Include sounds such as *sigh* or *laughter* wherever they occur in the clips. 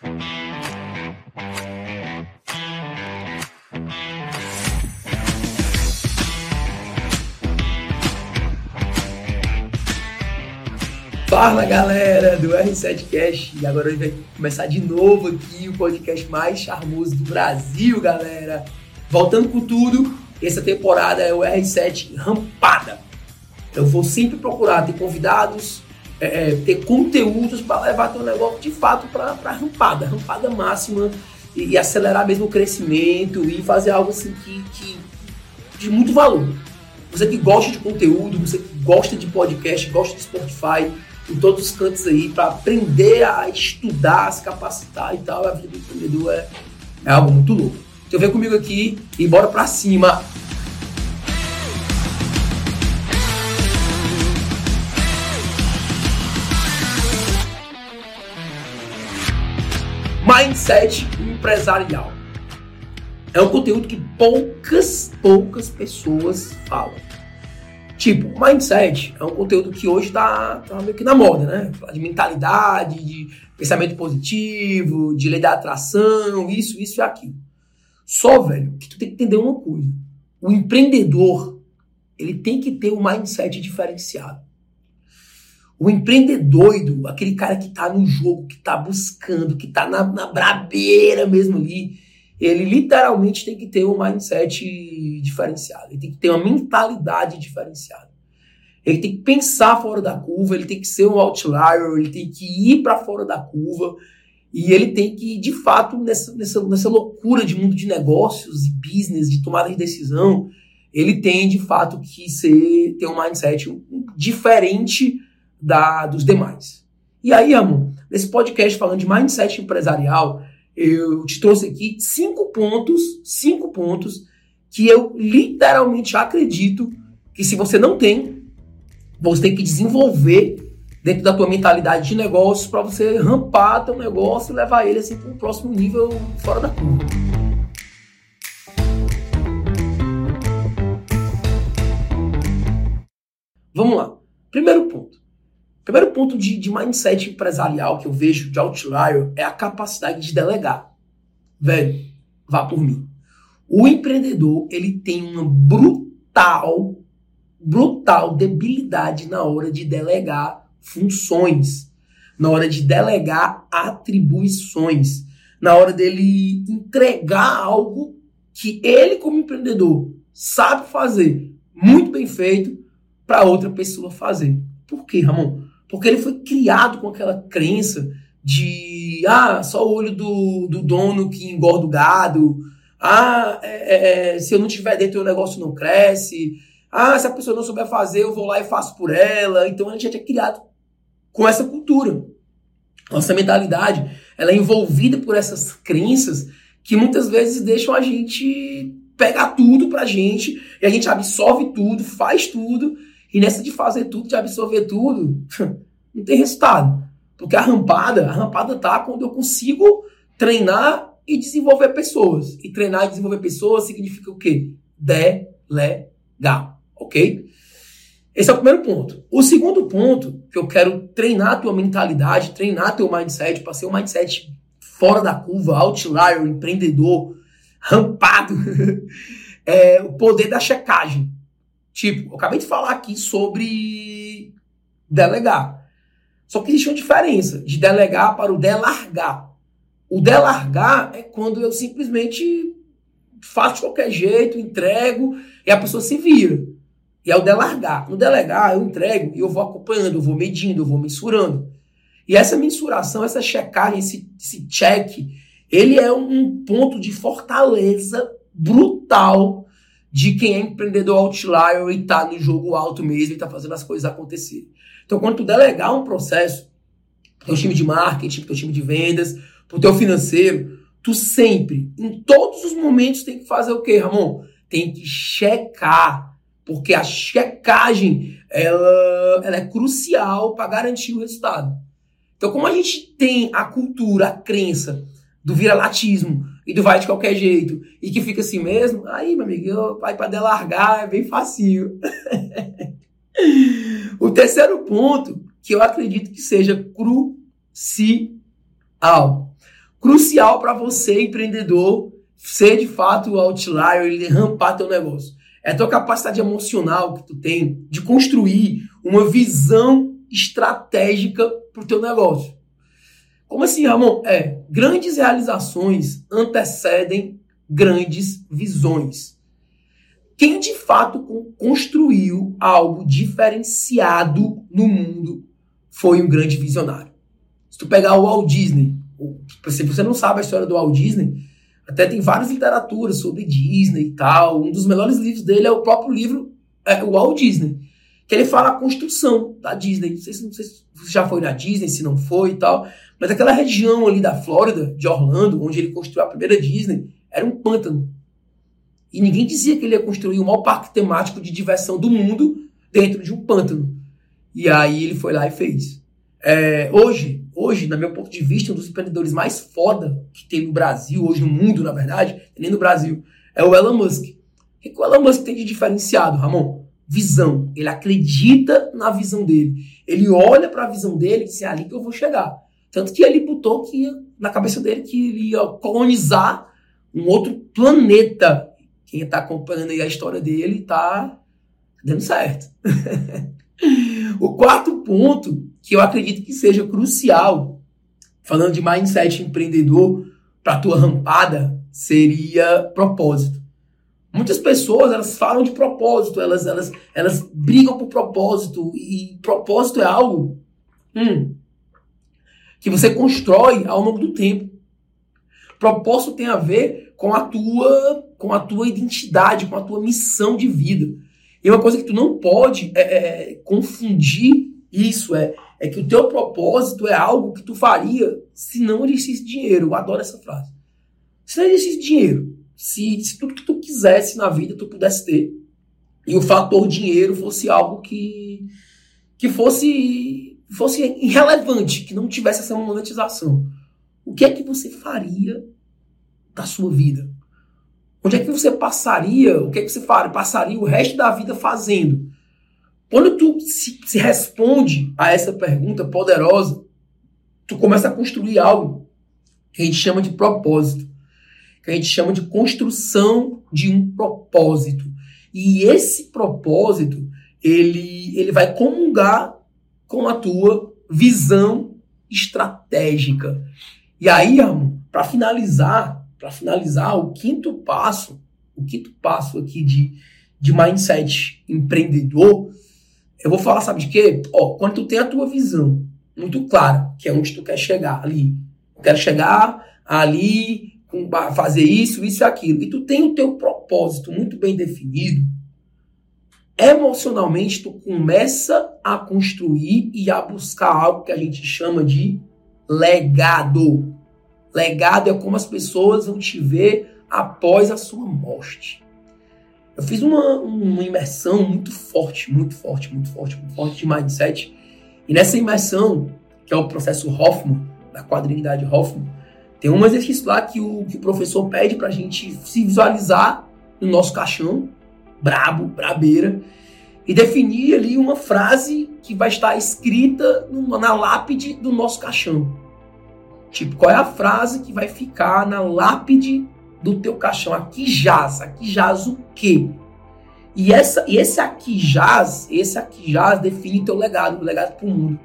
Fala galera do R7Cast e agora a gente vai começar de novo aqui o podcast mais charmoso do Brasil, galera. Voltando com tudo, essa temporada é o R7 Rampada. Eu vou sempre procurar ter convidados, é, é ter conteúdos para levar teu negócio de fato para rampada, rampada máxima e, e, acelerar mesmo o crescimento e fazer algo assim que, que de muito valor. Você que gosta de conteúdo, você que gosta de podcast, gosta de Spotify, em todos os cantos aí para aprender a estudar, se capacitar e tal. A vida do empreendedor é, é algo muito louco. Então vem comigo aqui e bora para cima. Mindset empresarial. É um conteúdo que poucas, poucas pessoas falam. Tipo, mindset é um conteúdo que hoje tá, tá meio que na moda, né? De mentalidade, de pensamento positivo, de lei da atração, isso, isso e aquilo. Só, velho, que tu tem que entender uma coisa. O empreendedor, ele tem que ter um mindset diferenciado. O empreendedor, aquele cara que tá no jogo, que tá buscando, que tá na, na brabeira mesmo ali, ele literalmente tem que ter um mindset diferenciado, ele tem que ter uma mentalidade diferenciada. Ele tem que pensar fora da curva, ele tem que ser um outlier, ele tem que ir para fora da curva e ele tem que, de fato, nessa, nessa, nessa loucura de mundo de negócios e business, de tomada de decisão, ele tem de fato que ser ter um mindset diferente da dos demais. E aí, amor, nesse podcast falando de mindset empresarial, eu te trouxe aqui cinco pontos, cinco pontos que eu literalmente acredito que se você não tem, você tem que desenvolver dentro da tua mentalidade de negócios para você rampar teu negócio e levar ele assim para um próximo nível fora da curva. Vamos lá. Primeiro ponto. Primeiro ponto de, de mindset empresarial que eu vejo de outlier é a capacidade de delegar. Velho, vá por mim. O empreendedor, ele tem uma brutal, brutal debilidade na hora de delegar funções, na hora de delegar atribuições, na hora dele entregar algo que ele, como empreendedor, sabe fazer muito bem feito para outra pessoa fazer. Por quê, Ramon? Porque ele foi criado com aquela crença de ah, só o olho do, do dono que engorda o gado. Ah, é, é, é, se eu não tiver dentro o negócio não cresce. Ah, se a pessoa não souber fazer, eu vou lá e faço por ela. Então a gente é criado com essa cultura. Nossa mentalidade, ela é envolvida por essas crenças que muitas vezes deixam a gente pegar tudo pra gente e a gente absorve tudo, faz tudo e nessa de fazer tudo, de absorver tudo, *laughs* não tem resultado. Porque a rampada, a rampada tá quando eu consigo treinar e desenvolver pessoas. E treinar e desenvolver pessoas significa o quê? Delegar, ok? Esse é o primeiro ponto. O segundo ponto, que eu quero treinar a tua mentalidade, treinar teu mindset, para ser um mindset fora da curva, outlier, empreendedor, rampado, *laughs* é o poder da checagem. Tipo, eu acabei de falar aqui sobre delegar. Só que existe uma diferença de delegar para o delargar. O delargar é quando eu simplesmente faço de qualquer jeito, entrego e a pessoa se vira. E é o delargar. No delegar, eu entrego e eu vou acompanhando, eu vou medindo, eu vou mensurando. E essa mensuração, essa checagem, esse, esse check, ele é um ponto de fortaleza brutal de quem é empreendedor outlier e tá no jogo alto mesmo e tá fazendo as coisas acontecerem. Então, quando tu delegar um processo pro teu time de marketing, pro teu time de vendas, pro teu financeiro, tu sempre, em todos os momentos, tem que fazer o quê, Ramon? Tem que checar. Porque a checagem, ela, ela é crucial para garantir o resultado. Então, como a gente tem a cultura, a crença do viralatismo, e tu vai de qualquer jeito e que fica assim mesmo, aí, meu amigo, vai para delargar, é bem facinho. *laughs* o terceiro ponto, que eu acredito que seja crucial. crucial para você, empreendedor, ser de fato o outlier, ele rampar teu negócio. É a tua capacidade emocional que tu tem de construir uma visão estratégica para o teu negócio. Como assim, Ramon? É, grandes realizações antecedem grandes visões. Quem de fato construiu algo diferenciado no mundo foi um grande visionário. Se tu pegar o Walt Disney, se você não sabe a história do Walt Disney, até tem várias literaturas sobre Disney e tal. Um dos melhores livros dele é o próprio livro é, Walt Disney, que ele fala a construção da Disney. Não sei, se, não sei se já foi na Disney, se não foi e tal, mas aquela região ali da Flórida, de Orlando, onde ele construiu a primeira Disney, era um pântano. E ninguém dizia que ele ia construir o maior parque temático de diversão do mundo dentro de um pântano. E aí ele foi lá e fez. É, hoje, hoje, na meu ponto de vista, um dos empreendedores mais foda que tem no Brasil, hoje no mundo, na verdade, nem no Brasil, é o Elon Musk. O que o Elon Musk tem de diferenciado, Ramon? Visão. Ele acredita na visão dele. Ele olha para a visão dele e diz: é ali que eu vou chegar. Tanto que ele botou que na cabeça dele que ele ia colonizar um outro planeta. Quem está acompanhando aí a história dele está dando certo. *laughs* o quarto ponto que eu acredito que seja crucial, falando de mindset empreendedor para tua rampada, seria propósito. Muitas pessoas elas falam de propósito, elas, elas, elas brigam por propósito e propósito é algo hum, que você constrói ao longo do tempo. Propósito tem a ver com a tua com a tua identidade, com a tua missão de vida. E uma coisa que tu não pode é, é, confundir isso é é que o teu propósito é algo que tu faria se não existisse dinheiro. Eu adoro essa frase. Se não existisse dinheiro, se, se tudo que tu quisesse na vida tu pudesse ter, e o fator dinheiro fosse algo que, que fosse, fosse irrelevante, que não tivesse essa monetização, o que é que você faria da sua vida? Onde é que você passaria? O que é que você faria? Passaria o resto da vida fazendo? Quando tu se, se responde a essa pergunta poderosa, tu começa a construir algo que a gente chama de propósito, que a gente chama de construção de um propósito. E esse propósito, ele, ele vai comungar com a tua visão estratégica. E aí, para finalizar, para finalizar, o quinto passo, o quinto passo aqui de, de mindset empreendedor eu vou falar, sabe de quê? Ó, quando tu tem a tua visão muito clara, que é onde tu quer chegar ali. Eu quero chegar ali, fazer isso, isso e aquilo. E tu tem o teu propósito muito bem definido. Emocionalmente, tu começa a construir e a buscar algo que a gente chama de legado. Legado é como as pessoas vão te ver após a sua morte. Eu fiz uma, uma imersão muito forte, muito forte, muito forte, muito forte de mindset. E nessa imersão, que é o processo Hoffman, da quadrinidade Hoffman, tem um exercício lá que o, que o professor pede para a gente se visualizar no nosso caixão, brabo, brabeira, e definir ali uma frase que vai estar escrita na lápide do nosso caixão. Tipo, qual é a frase que vai ficar na lápide do teu caixão. Aqui jaz. Aqui jaz o quê? E, essa, e esse aqui jaz, esse aqui jaz define teu legado, o legado pro mundo.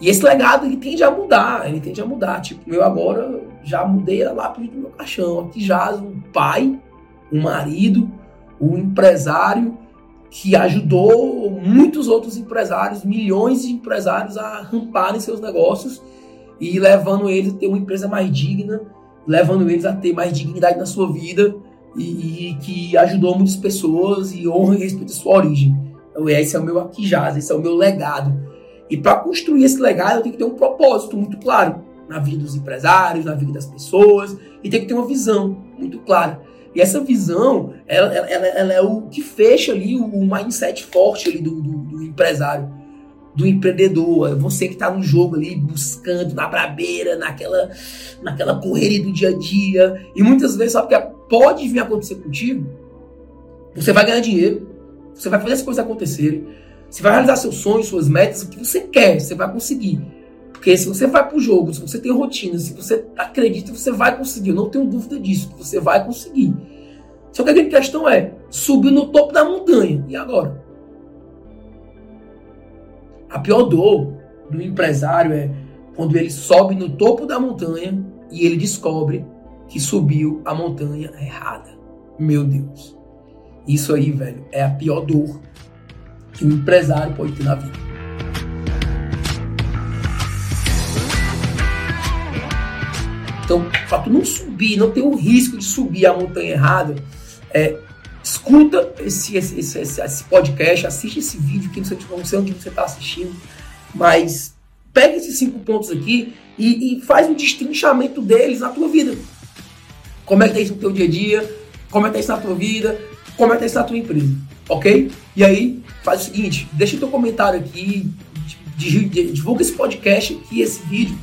E esse legado ele tende a mudar, ele tende a mudar. Tipo, eu agora já mudei a lápide do meu caixão. Aqui jaz um pai, um marido, um empresário que ajudou muitos outros empresários, milhões de empresários a ramparem seus negócios e levando eles a ter uma empresa mais digna levando eles a ter mais dignidade na sua vida e, e que ajudou muitas pessoas e honra e respeita a sua origem. Então, esse é o meu aqui jaz, esse é o meu legado. E para construir esse legado, eu tenho que ter um propósito muito claro na vida dos empresários, na vida das pessoas, e tem que ter uma visão muito clara. E essa visão, ela, ela, ela é o que fecha ali o mindset forte ali do, do, do empresário do empreendedor, é você que está no jogo ali buscando na brabeira, naquela, naquela correria do dia a dia. E muitas vezes, sabe o que pode vir acontecer contigo? Você vai ganhar dinheiro, você vai fazer as coisas acontecerem, você vai realizar seus sonhos, suas metas, o que você quer, você vai conseguir. Porque se você vai pro jogo, se você tem rotina, se você acredita, você vai conseguir. Eu não tenho dúvida disso, você vai conseguir. Só que a grande questão é, subir no topo da montanha. E agora? A pior dor do empresário é quando ele sobe no topo da montanha e ele descobre que subiu a montanha errada. Meu Deus. Isso aí, velho, é a pior dor que um empresário pode ter na vida. Então, para tu não subir, não ter o risco de subir a montanha errada, é, escuta esse, esse, esse, esse, podcast, assiste esse vídeo que não sei, onde você está assistindo, mas pega esses cinco pontos aqui e, e, faz um destrinchamento deles na tua vida. Como é que tá isso no teu dia a dia? Como é que tá isso na tua vida? Como é que tá isso na tua empresa? Ok? E aí, faz o seguinte, deixa teu comentário aqui, divulga esse podcast aqui, esse vídeo,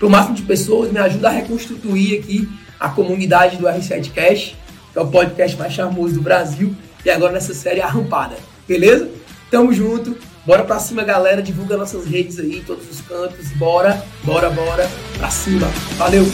para o máximo de pessoas, me ajuda a reconstituir aqui a comunidade do R7 Cash, que é o podcast mais charmoso do Brasil, e agora nessa série A Rampada. Beleza? Tamo junto. Bora pra cima, galera. Divulga nossas redes aí, todos os cantos. Bora, bora, bora. Pra cima. Valeu!